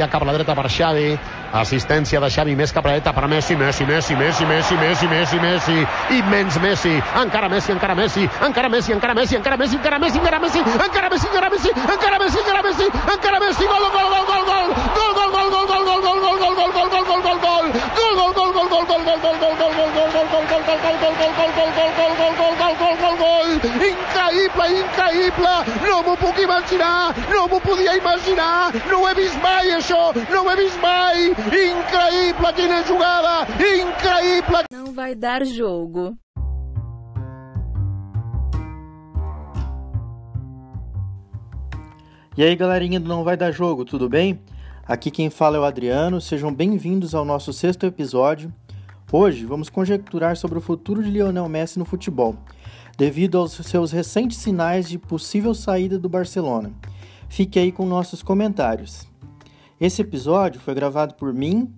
Ja cap a la dreta per Xavi, assistència de Xavi més cap a la dreta per Messi, Messi, Messi, Messi, Messi, Messi, Messi, Messi, immens Messi, encara Messi, encara Messi, encara Messi, encara Messi, encara Messi, encara Messi, encara Messi, encara Messi, encara Messi, encara Messi, encara Messi, encara Messi, gol, gol, gol, gol, gol, gol, gol, gol, gol, gol, gol, gol, gol, gol, gol, gol, gol, gol, gol, increïble, increïble, no m'ho puc imaginar, no m'ho podia imaginar, no ho he vist mai això, no ho he vist mai, increïble, quina jugada, increïble. Não vai dar jogo. E aí, galerinha do Não Vai Dar Jogo, tudo bem? Aqui quem fala é o Adriano, sejam bem-vindos ao nosso sexto episódio. Hoje vamos conjecturar sobre o futuro de Lionel Messi no futebol, devido aos seus recentes sinais de possível saída do Barcelona. Fique aí com nossos comentários. Esse episódio foi gravado por mim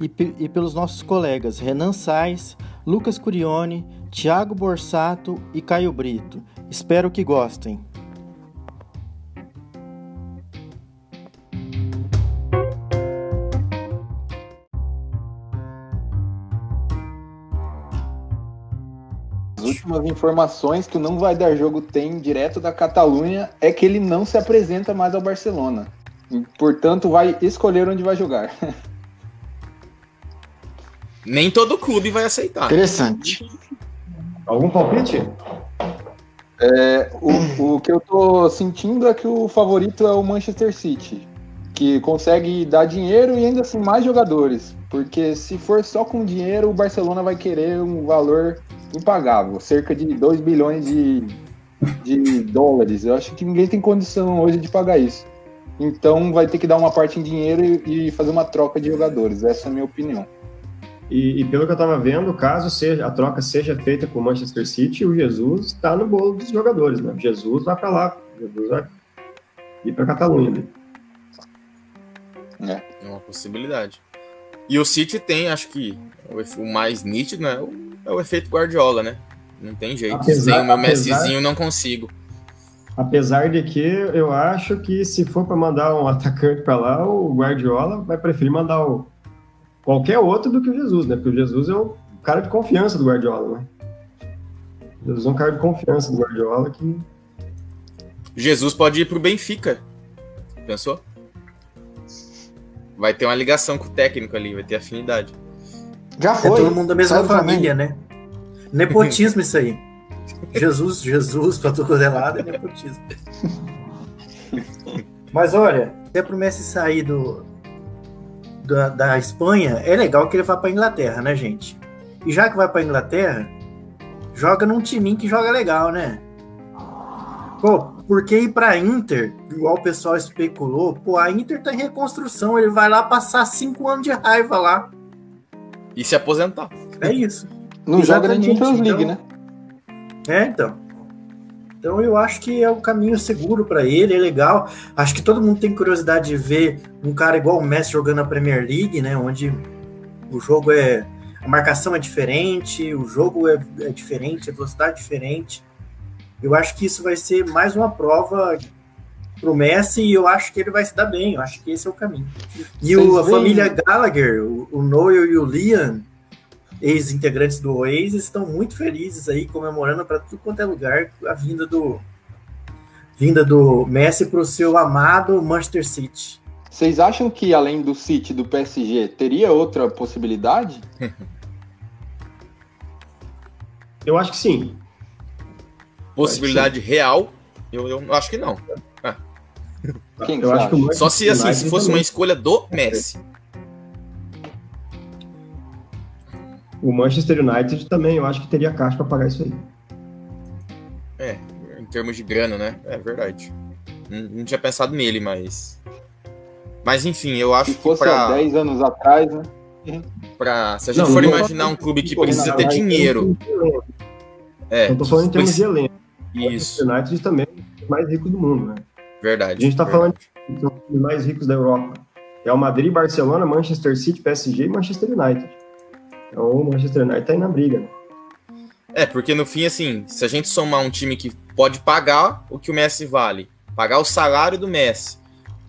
e, e pelos nossos colegas Renan Sais, Lucas Curione, Thiago Borsato e Caio Brito. Espero que gostem. As últimas informações que Não Vai Dar Jogo tem direto da Catalunha é que ele não se apresenta mais ao Barcelona. E, portanto, vai escolher onde vai jogar. Nem todo clube vai aceitar. Interessante. Algum palpite? É, o, o que eu tô sentindo é que o favorito é o Manchester City, que consegue dar dinheiro e ainda assim mais jogadores. Porque se for só com dinheiro, o Barcelona vai querer um valor impagável, cerca de 2 bilhões de, de dólares. Eu acho que ninguém tem condição hoje de pagar isso. Então vai ter que dar uma parte em dinheiro e, e fazer uma troca de jogadores. Essa é a minha opinião. E, e pelo que eu estava vendo, caso seja, a troca seja feita com o Manchester City, o Jesus está no bolo dos jogadores, né? Jesus vai para lá, Jesus vai ir para Catalunha. Né? É uma possibilidade. E o City tem, acho que o, o mais nítido, né? O, é o efeito Guardiola, né? Não tem jeito. Apesar- Sem o meu apesar- Messizinho não consigo. Apesar de que eu acho que se for para mandar um atacante para lá, o Guardiola vai preferir mandar o, qualquer outro do que o Jesus, né? Porque o Jesus é o cara de confiança do Guardiola, né? O Jesus é um cara de confiança do Guardiola que Jesus pode ir pro Benfica. Pensou? Vai ter uma ligação com o técnico ali, vai ter afinidade. Já É foi. todo mundo da mesma família, né? Nepotismo isso aí. Jesus, Jesus, pra todo lado é nepotismo. Mas olha, se é pro Messi sair do, da, da Espanha, é legal que ele vá pra Inglaterra, né, gente? E já que vai pra Inglaterra, joga num timinho que joga legal, né? Pô, por que ir pra Inter, igual o pessoal especulou? Pô, a Inter tá em reconstrução, ele vai lá passar cinco anos de raiva lá. E se aposentar. É isso. Não joga nem Exatamente, Champions League, então- né? É, então. Então eu acho que é um caminho seguro pra ele, é legal. Acho que todo mundo tem curiosidade de ver um cara igual o Messi jogando a Premier League, né? Onde o jogo é. A marcação é diferente, o jogo é, é diferente, a velocidade é diferente. Eu acho que isso vai ser mais uma prova pro Messi e eu acho que ele vai se dar bem. Eu acho que esse é o caminho. E o, a família Gallagher, o, o Noel e o Liam, ex-integrantes do Oasis, estão muito felizes aí, comemorando para tudo quanto é lugar a vinda do vinda do Messi para o seu amado Manchester City. Vocês acham que além do City e do PSG teria outra possibilidade? eu acho que sim. Possibilidade real, eu, eu acho que não. Quem que eu acho que Só se assim, se fosse também. uma escolha do Messi. O Manchester United também, eu acho que teria caixa para pagar isso aí. É, em termos de grana, né? É verdade. Não, não tinha pensado nele, mas. Mas enfim, eu acho Se que fosse há pra, 10 anos atrás, né? pra. Se a gente Não, for não- imaginar um clube que precisa ter dinheiro. É, Eu tô falando em termos de elenco. O Isso, Manchester United também é o mais rico do mundo, né? verdade. A gente tá verdade. falando são os mais ricos da Europa. É o Madrid, Barcelona, Manchester City, PSG e Manchester United. Então o Manchester United tá aí na briga. Né? É, porque no fim, assim, se a gente somar um time que pode pagar o que o Messi vale, pagar o salário do Messi,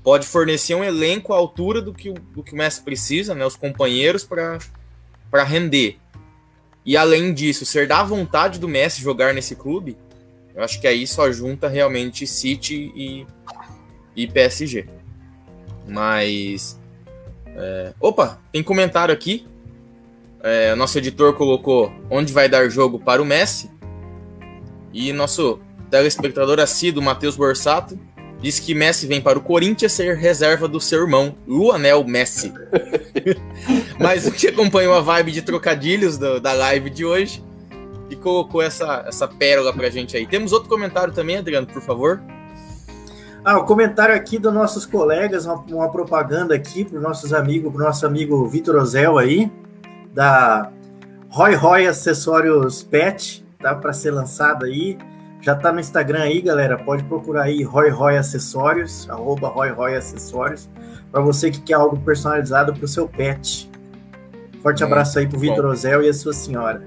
pode fornecer um elenco à altura do que, o- do que o Messi precisa, né? Os companheiros para render. E além disso, ser da vontade do Messi jogar nesse clube, eu acho que aí só junta realmente City e, e PSG. Mas. é, Opa, tem comentário aqui. É, nosso editor colocou onde vai dar jogo para o Messi. E nosso telespectador assíduo, Matheus Borsato, disse que Messi vem para o Corinthians ser reserva do seu irmão, Luanel Messi. Mas o que acompanhou a vibe de trocadilhos do- da live de hoje e colocou essa, essa pérola pra gente aí. Temos outro comentário também, Adriano, por favor. Ah, o comentário aqui dos nossos colegas, uma, uma propaganda aqui para os nossos amigos, para nosso amigo Vitor Ozel aí, da Roy Roy Acessórios Pet, tá para ser lançado aí. Já tá no Instagram aí, galera. Pode procurar aí Roy Roy Acessórios, arroba Roy Roy Acessórios, para você que quer algo personalizado para o seu pet. Forte Muito abraço aí pro. Vitor Ozel e a sua senhora.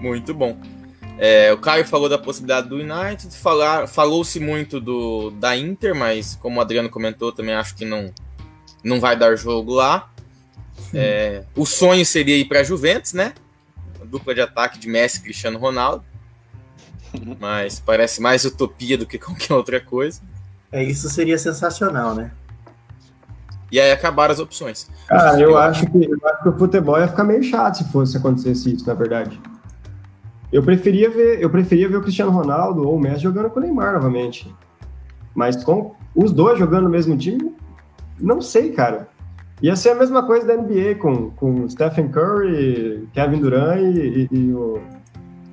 Muito bom. É, o Caio falou da possibilidade do United, falar, falou-se muito do, da Inter, mas como o Adriano comentou, também acho que não, não vai dar jogo lá. É, o sonho seria ir para a Juventus, né? A dupla de ataque de Messi e Cristiano Ronaldo. Mas parece mais utopia do que qualquer outra coisa. É, isso seria sensacional, né? E aí acabaram as opções. Cara, eu acho, que, eu acho que o futebol ia ficar meio chato se fosse acontecesse isso, na verdade. Eu preferia ver, eu preferia ver o Cristiano Ronaldo ou o Messi jogando com o Neymar novamente. Mas com os dois jogando no mesmo time, não sei, cara. Ia ser a mesma coisa da NBA com, com Stephen Curry, Kevin Durant e, e- e o.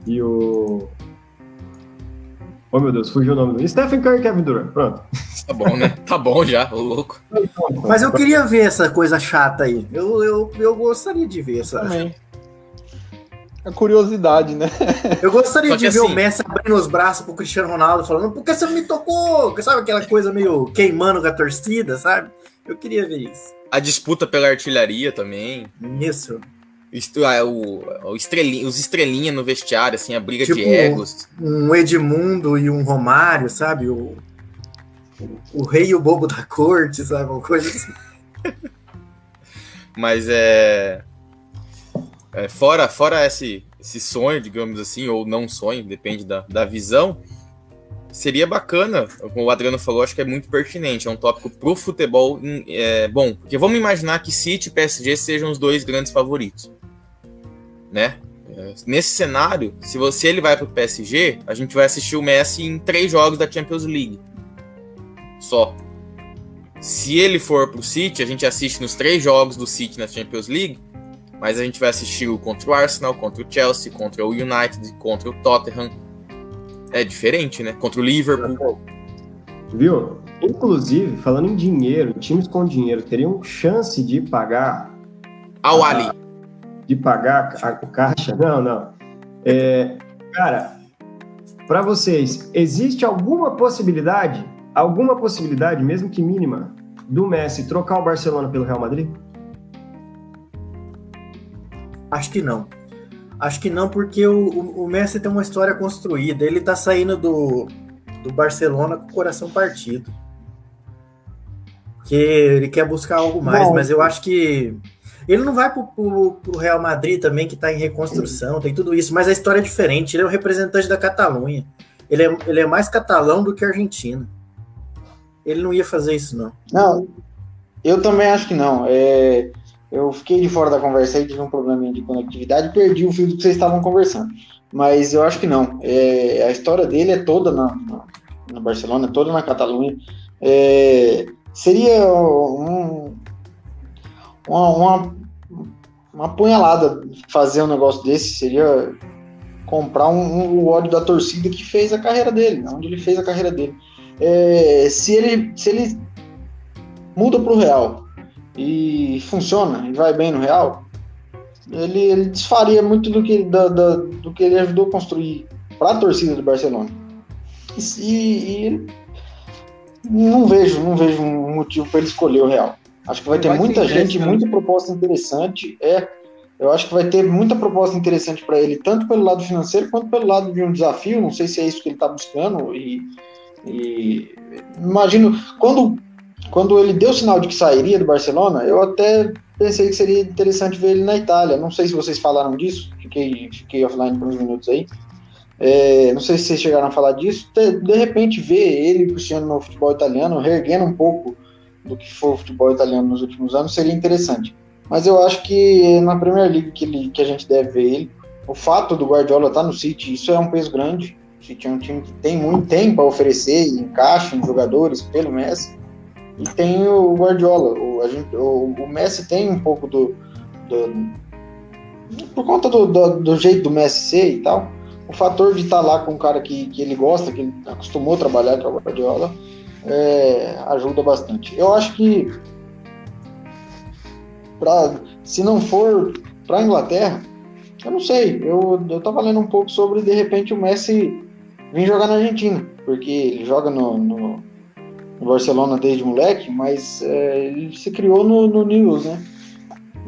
E o. Oh meu Deus, fugiu o nome do. Stephen Curry e Kevin Durant, pronto. Tá bom, né? Tá bom já, ô louco. Mas eu queria ver essa coisa chata aí. Eu, eu, eu gostaria de ver essa. Também. A curiosidade, né? Eu gostaria de que ver assim- o Messi abrindo os braços pro Cristiano Ronaldo falando, por que você não me tocou? Sabe aquela coisa meio queimando com a torcida, sabe? Eu queria ver isso. A disputa pela artilharia também. Isso. Isto, ah, o, o estrelinha, os estrelinha no vestiário, assim, a briga Tipo, de egos. Um Edmundo e um Romário, sabe? O, o, o rei e o bobo da corte, sabe? Uma coisa assim. Mas é. é, fora fora esse, esse sonho, digamos assim, ou não sonho, depende da, da visão. Seria bacana, como o Adriano falou, acho que é muito pertinente. É um tópico pro futebol é, bom. Porque vamos imaginar que City e PSG sejam os dois grandes favoritos. Né? É, Nesse cenário, se você ele vai pro PSG, a gente vai assistir o Messi em três jogos da Champions League. Só. Se ele for pro City, a gente assiste nos três jogos do City na Champions League, mas a gente vai assistir o contra o Arsenal, contra o Chelsea, contra o United, contra o Tottenham. É diferente, né? Contra o Liverpool. Viu? Inclusive, falando em dinheiro, times com dinheiro teriam chance de pagar Ao Ali. de pagar a, o caixa? Não, não. É, cara, para vocês, existe alguma possibilidade, alguma possibilidade, mesmo que mínima, do Messi trocar o Barcelona pelo Real Madrid? Acho que não. Acho que não, porque o, o, o Messi tem uma história construída. Ele tá saindo do, do Barcelona com o coração partido. Porque ele quer buscar algo mais, Bom. mas eu acho que. Ele não vai pro, pro, pro Real Madrid também, que tá em reconstrução, tem tudo isso, mas a história é diferente. Ele é o representante da Catalunha. Ele é, ele é mais catalão do que argentino. Ele não ia fazer isso, não. Não, eu também acho que não. É, eu fiquei de fora da conversa aí, tive um probleminha de conectividade perdi o fio do que vocês estavam conversando. Mas eu acho que não. É, a história dele é toda na, na, na Barcelona, toda na Catalunha. É, seria um, uma, uma, uma punhalada fazer um negócio desse, seria comprar um, um- o ódio da torcida que fez a carreira dele, onde ele fez a carreira dele. É, se ele se ele muda para o Real e funciona e vai bem no Real, ele, ele desfaria muito do que, da- da- do que ele ajudou a construir para a torcida do Barcelona. E, e não vejo, não vejo um motivo para ele escolher o Real. Acho que vai ter Vai muita gente, né? muita proposta interessante. É, eu acho que vai ter muita proposta interessante para ele, tanto pelo lado financeiro quanto pelo lado de um desafio. Não sei se é isso que ele está buscando e E imagino, quando, quando ele deu sinal de que sairia do Barcelona, eu até pensei que seria interessante ver ele na Itália. Não sei se vocês falaram disso, fiquei, fiquei offline por uns minutos aí. É, não sei se vocês chegaram a falar disso. De, repente, ver ele puxando no futebol italiano, reerguendo um pouco do que foi o futebol italiano nos últimos anos, seria interessante. Mas eu acho que na Premier League que, ele, que a gente deve ver ele, o fato do Guardiola estar no City, isso é um peso grande. O City é um time que tem muito tempo para oferecer, encaixa em jogadores pelo Messi. E tem o Guardiola. O, gente, o, o Messi tem um pouco do. do por conta do, do, do, jeito do Messi ser e tal, o fator de estar lá com um cara que, que ele gosta, que ele acostumou a trabalhar com o Guardiola, é, ajuda bastante. Eu acho que pra, se não for para a Inglaterra, eu não sei. Eu, eu tava lendo um pouco sobre de repente o Messi vir jogar na Argentina, porque ele joga no, no, no Barcelona desde moleque, mas é, ele se criou no, no News, né?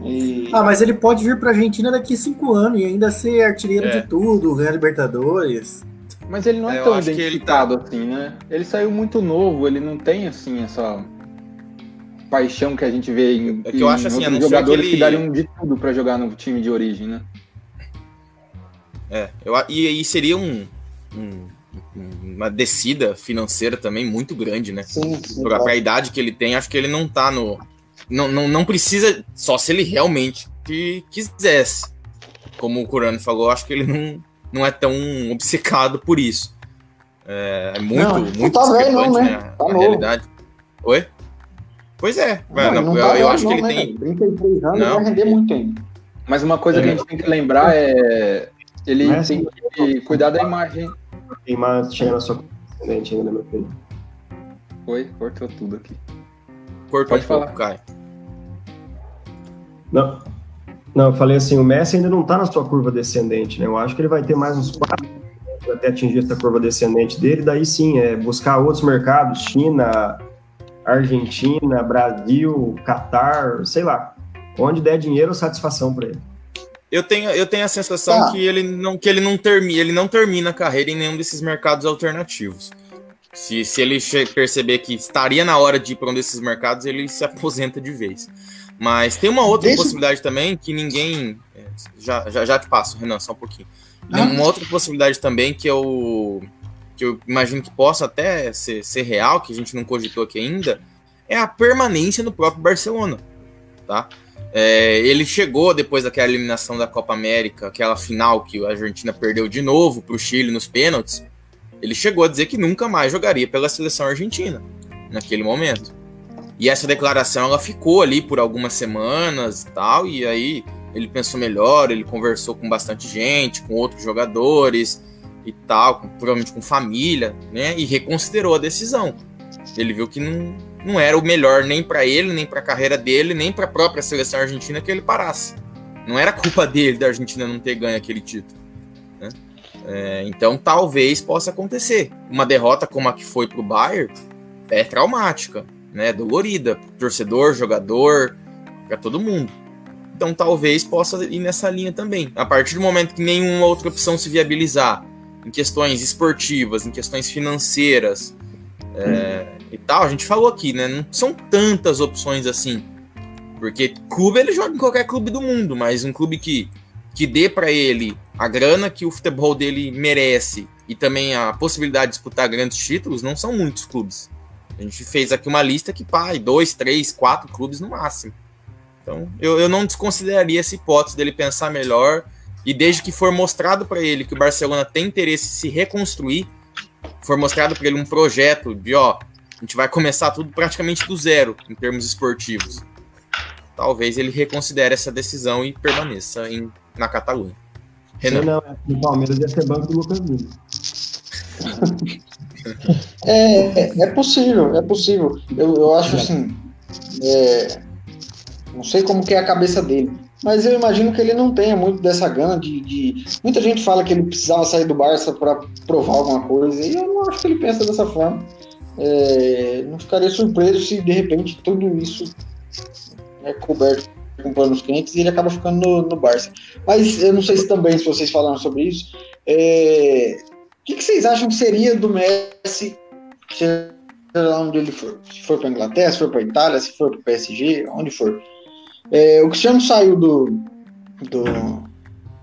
E... Ah, mas ele pode vir para a Argentina daqui a cinco anos e ainda ser artilheiro é. de tudo, ganhar Libertadores. Mas ele não é, é tão identificado tá... assim, né? Ele saiu muito novo, ele não tem assim essa paixão que a gente vê em, é que eu acho, assim, jogadores que, ele... que dariam de tudo para jogar no time de origem, né? É, eu, e, e seria um, um, uma descida financeira também muito grande, né? Sim, sim pra, pra idade que ele tem, acho que ele não tá no. Não, não, não precisa, só se ele realmente quisesse. Como o Curano falou, acho que ele não, não é tão obcecado por isso. É, é muito, não, muito tá velho, não, né? né? Tá a realidade. Oi? Pois é. Não, não eu, tá eu acho que ele né? tem. 33 anos não. vai render muito ainda. Mas uma coisa é. que a gente tem que lembrar é. Ele Mas, tem que cuidar da imagem. A imagem chega na sua descendente ainda, né, meu filho? Oi, cortou tudo aqui. Cortou Pode um falar. pouco, Caio. Não. Não, eu falei assim, o Messi ainda não está na sua curva descendente, né? Eu acho que ele vai ter mais uns quatro até atingir essa curva descendente dele, daí sim, é buscar outros mercados, China, Argentina, Brasil, Catar, sei lá, onde der dinheiro ou satisfação para ele. Eu tenho, eu tenho a sensação tá. que ele não que ele não termina, ele não termina a carreira em nenhum desses mercados alternativos. Se, se ele perceber que estaria na hora de ir para um desses mercados, ele se aposenta de vez. Mas tem uma outra Deixa... possibilidade também que ninguém. É, já, já, já te passo, Renan, só um pouquinho. Ah. Uma outra possibilidade também que eu, que eu imagino que possa até ser, ser real, que a gente não cogitou aqui ainda, é a permanência no próprio Barcelona. Tá? É, ele chegou depois daquela eliminação da Copa América, aquela final que a Argentina perdeu de novo para o Chile nos pênaltis. Ele chegou a dizer que nunca mais jogaria pela seleção argentina naquele momento. E essa declaração ela ficou ali por algumas semanas e tal, e aí ele pensou melhor, ele conversou com bastante gente, com outros jogadores e tal, com, provavelmente com família, né? E reconsiderou a decisão. Ele viu que não, não era o melhor nem para ele, nem para a carreira dele, nem para a própria seleção argentina que ele parasse. Não era culpa dele da Argentina não ter ganho aquele título. Né? É, então talvez possa acontecer. Uma derrota como a que foi para o Bayern é traumática né, dolorida, torcedor, jogador, para todo mundo. Então talvez possa ir nessa linha também. A partir do momento que nenhuma outra opção se viabilizar, em questões esportivas, em questões financeiras é, e tal, a gente falou aqui, né? Não são tantas opções assim. Porque clube ele joga em qualquer clube do mundo, mas um clube que, que dê para ele a grana que o futebol dele merece e também a possibilidade de disputar grandes títulos, não são muitos clubes. A gente fez aqui uma lista que, pai, dois, três, quatro clubes no máximo. Então, eu, eu não desconsideraria essa hipótese dele pensar melhor. E desde que for mostrado para ele que o Barcelona tem interesse em se reconstruir, for mostrado para ele um projeto de, ó, a gente vai começar tudo praticamente do zero em termos esportivos. Talvez ele reconsidere essa decisão e permaneça em, na Catalunha. Renan. Não, não, o Palmeiras ia ser banco do Lucas Lima. É, é possível, é possível. Eu, eu acho assim. É, não sei como que é a cabeça dele. Mas eu imagino que ele não tenha muito dessa gana de, de... Muita gente fala que ele precisava sair do Barça para provar alguma coisa. E eu não acho que ele pensa dessa forma. É, não ficaria surpreso se de repente tudo isso é coberto com panos quentes e ele acaba ficando no, no Barça. Mas eu não sei se também, se vocês falaram sobre isso, é, que, que vocês acham que seria do Messi seja lá onde ele for. Se for para Inglaterra, se for para Itália, se for para o PSG, onde for. É, o Cristiano saiu do, do,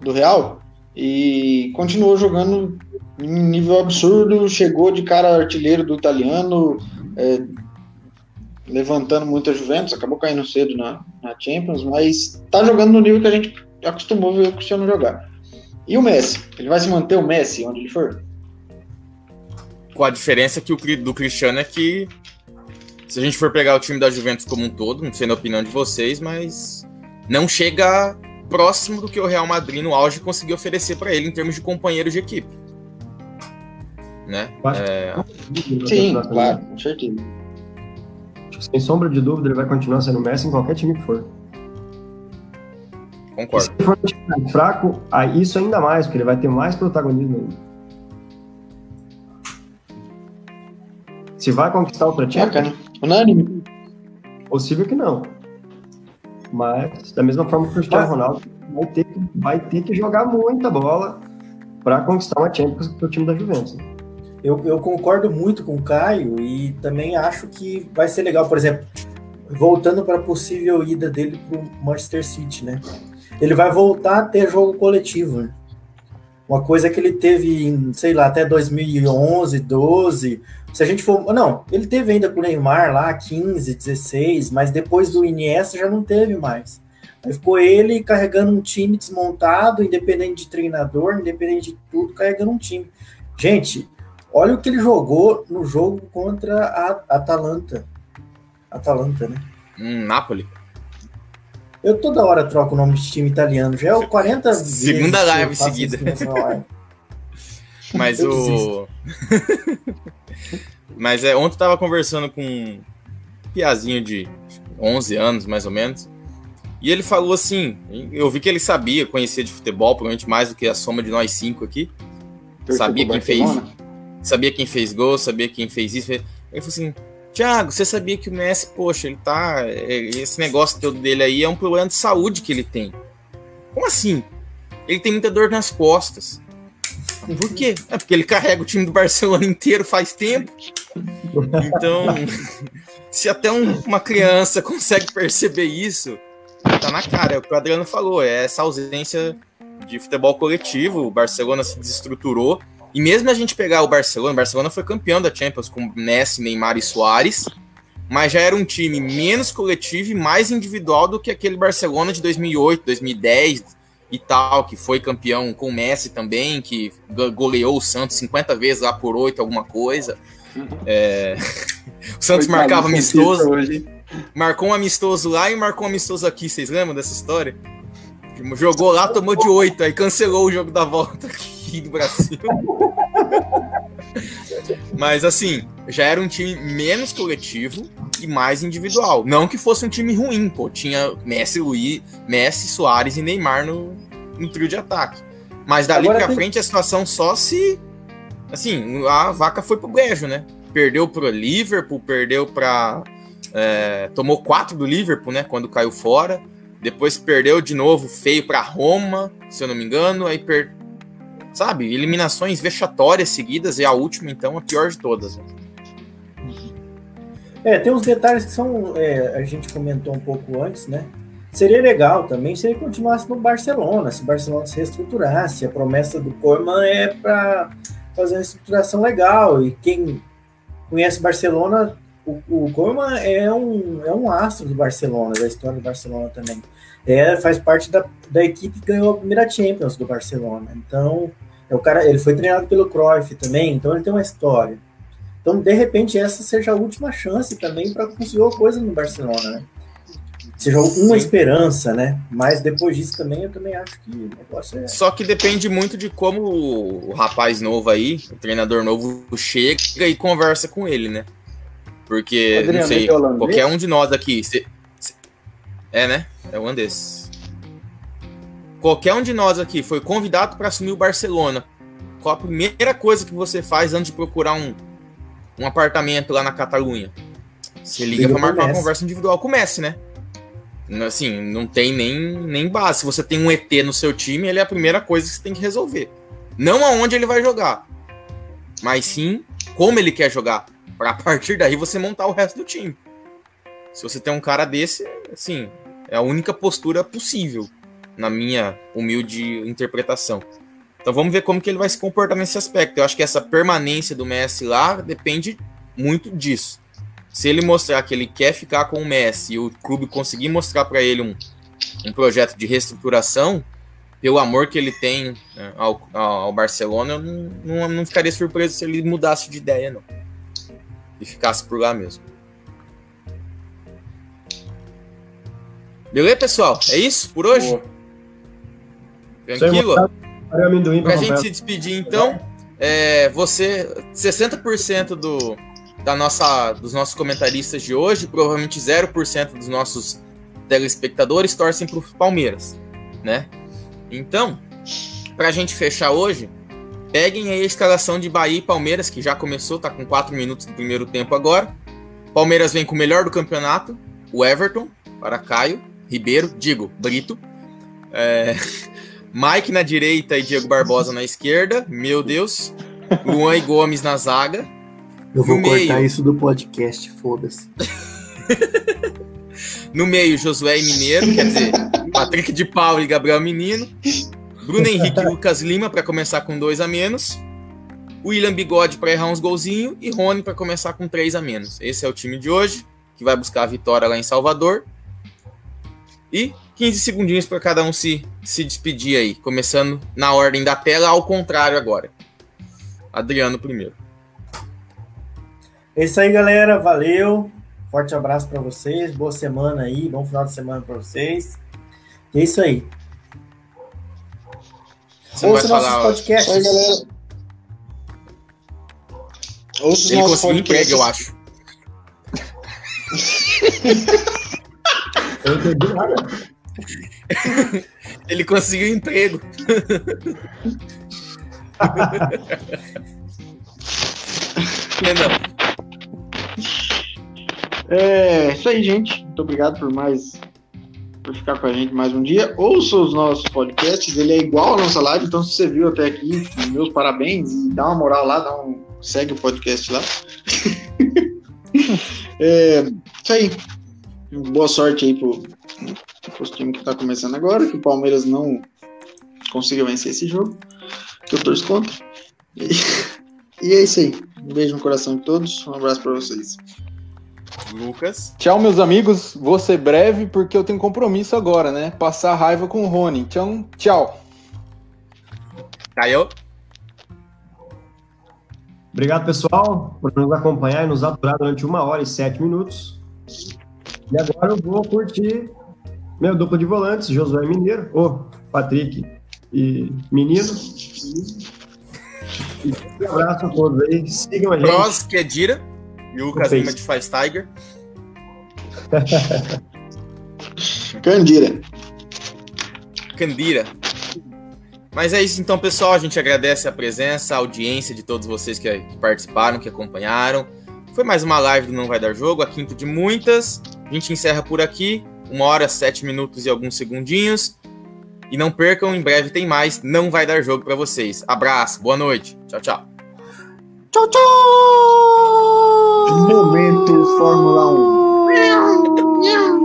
do Real e continuou jogando em nível absurdo, chegou de cara artilheiro do italiano, é, levantando muito a Juventus, acabou caindo cedo na, na Champions, mas tá jogando no nível que a gente acostumou ver o Cristiano jogar. E o Messi? Ele vai se manter o Messi onde ele for? Com a diferença que o do Cristiano é que se a gente for pegar o time da Juventus como um todo, não sei na opinião de vocês, mas não chega próximo do que o Real Madrid no auge conseguiu oferecer para ele em termos de companheiro de equipe. Né? É... Sim, claro, com certeza. Sem sombra de dúvida, ele vai continuar sendo Messi em qualquer time que for. Concordo. E se for um time fraco, isso ainda mais, porque ele vai ter mais protagonismo ainda. Se vai conquistar outra Champions? Né? Unânime. Possível que não. Mas, da mesma forma que o Cristiano Ronaldo vai ter, vai ter que jogar muita bola para conquistar uma Champions para o time da Juventus. Eu, eu concordo muito com o Caio e também acho que vai ser legal, por exemplo, voltando para a possível ida dele para o Manchester City, né? Ele vai voltar a ter jogo coletivo. Né? Uma coisa que ele teve, em, sei lá, até 2011, 12. Se a gente for. Não, ele teve ainda com o Neymar lá, 15, 16, mas depois do Iniesta já não teve mais. Aí ficou ele carregando um time desmontado, independente de treinador, independente de tudo, carregando um time. Gente, olha o que ele jogou no jogo contra a Atalanta. Atalanta, né? Hum, Napoli. Eu toda hora troco o nome de time italiano. Já é o 40 Segunda live seguida. Mas o. Mas é, ontem eu tava conversando com um piazinho de 11 anos, mais ou menos. E ele falou assim: eu vi que ele sabia, conhecia de futebol, provavelmente mais do que a soma de nós cinco aqui. sabia quem fez. Sabia quem fez gol, sabia quem fez isso. Ele falou assim: Tiago, você sabia que o Messi, poxa, ele tá. É, esse negócio todo dele aí é um problema de saúde que ele tem. Como assim? Ele tem muita dor nas costas. Por quê? É porque ele carrega o time do Barcelona inteiro faz tempo. Então, se até um, uma criança consegue perceber isso, tá na cara. É o que o Adriano falou, é essa ausência de futebol coletivo. O Barcelona se desestruturou e mesmo a gente pegar o Barcelona, o Barcelona foi campeão da Champions com Messi, Neymar e Soares, mas já era um time menos coletivo e mais individual do que aquele Barcelona de 2008, 2010 e tal, que foi campeão com o Messi também, que goleou o Santos 50 vezes lá por 8, alguma coisa. É... o Santos foi marcava amistoso. Marcou um amistoso lá e marcou um amistoso aqui. Vocês lembram dessa história? Jogou lá, tomou de 8, aí cancelou o jogo da volta aqui do Brasil. Mas assim, já era um time menos coletivo e mais individual. Não que fosse um time ruim, pô. Tinha Messi, Luiz, Messi, Soares e Neymar no, no trio de ataque. Mas dali Agora pra tem... frente a situação só se. Assim, a vaca foi pro brejo, né? Perdeu pro Liverpool, perdeu pra. É, tomou quatro do Liverpool, né? Quando caiu fora. Depois perdeu de novo feio para Roma, se eu não me engano. Aí per sabe, eliminações vexatórias seguidas e a última, então, a pior de todas. Né? É, tem uns detalhes que são. É, a gente comentou um pouco antes, né? Seria legal também se ele continuasse no Barcelona, se o Barcelona se reestruturasse. A promessa do Koeman é para fazer uma estruturação legal. E quem conhece Barcelona, o, o é um, é um astro do Barcelona, da história do Barcelona também. É, faz parte da, da equipe que ganhou a primeira Champions do Barcelona. Então, é o cara, ele foi treinado pelo Cruyff também, então ele tem uma história. Então, de repente, essa seja a última chance também para conseguir alguma coisa no Barcelona, né? Seja uma esperança, né? Mas depois disso também, eu também acho que o negócio é. Só que depende muito de como o rapaz novo aí, o treinador novo, chega e conversa com ele, né? Porque, Adriano, não sei, qualquer um de nós aqui. Se, é, né? É holandês qualquer um de nós aqui foi convidado para assumir o Barcelona, qual a primeira coisa que você faz antes de procurar um, um apartamento lá na Catalunha? Você liga para marcar uma conversa individual com o Messi, né? Assim, não tem nem, nem base. Se você tem um ET no seu time, ele é a primeira coisa que você tem que resolver. Não aonde ele vai jogar, mas sim como ele quer jogar. Para a partir daí você montar o resto do time. Se você tem um cara desse, assim, é a única postura possível, na minha humilde interpretação. Então vamos ver como que ele vai se comportar nesse aspecto. Eu acho que essa permanência do Messi lá depende muito disso. Se ele mostrar que ele quer ficar com o Messi e o clube conseguir mostrar para ele um, um projeto de reestruturação, pelo amor que ele tem né, ao, ao, Barcelona, eu não, não, não, ficaria surpreso se ele mudasse de ideia, não. E ficasse por lá mesmo. Beleza, pessoal? É isso por hoje? Boa. Tranquilo? Pra gente se despedir, então, é, você, 60% do, da nossa, dos nossos comentaristas de hoje, provavelmente 0% dos nossos telespectadores torcem pro Palmeiras, né? Então, pra gente fechar hoje, peguem aí a escalação de Bahia e Palmeiras, que já começou, tá com 4 minutos do primeiro tempo agora. Palmeiras vem com o melhor do campeonato, o Everton, para Caio, Ribeiro, digo, Brito. É, Mike na direita e Diego Barbosa na esquerda. Meu Deus. Luan e Gomes na zaga. Eu vou no cortar meio... isso do podcast, foda-se. no meio, Josué e Mineiro, quer dizer, Patrick de Paulo e Gabriel Menino. Bruno Henrique e Lucas Lima para começar com dois a menos. William Bigode para errar uns golzinhos e Rony para começar com três a menos. Esse é o time de hoje, que vai buscar a vitória lá em Salvador. E 15 segundinhos para cada um se, se despedir aí, começando na ordem da tela, ao contrário agora. Adriano primeiro. É isso aí, galera. Valeu. Forte abraço para vocês. Boa semana aí. Bom final de semana para vocês. E é isso aí. Você Ouça nossos falar, podcasts. Oi, galera. Ouça Ele conseguiu emprego, eu acho. eu não entendi nada. Ele conseguiu emprego. É isso aí, gente. Muito obrigado por mais por ficar com a gente mais um dia. Ouça os nossos podcasts, ele é igual a nossa live, então se você viu até aqui, meus parabéns e dá uma moral lá, dá um segue o podcast lá. é, isso aí. Boa sorte aí pro, os times que está começando agora, que o Palmeiras não consiga vencer esse jogo, que eu torço contra. E, e é isso aí. Um beijo no coração de todos, um abraço para vocês. Lucas. Tchau, meus amigos. Vou ser breve porque eu tenho compromisso agora, né? Passar raiva com o Rony. Então, tchau. Caio. Obrigado, pessoal, por nos acompanhar e nos aturar durante uma hora e sete minutos. E agora eu vou curtir meu dupla de volantes, Josué Mineiro, o Patrick e Menino. E um abraço a todos aí. Sigam a gente. Cross, que é Dira. E o Lucas Lima de Faz Tiger. Candira. Candira. Mas é isso então, pessoal. A gente agradece a presença, a audiência de todos vocês que participaram, que acompanharam. Foi mais uma live do Não Vai Dar Jogo, a quinta de muitas. A gente encerra por aqui uma hora, sete minutos e alguns segundinhos. E não percam, em breve tem mais. Não vai dar jogo para vocês. Abraço, boa noite. Tchau, tchau. Tchau, tchau! Momento Fórmula 1.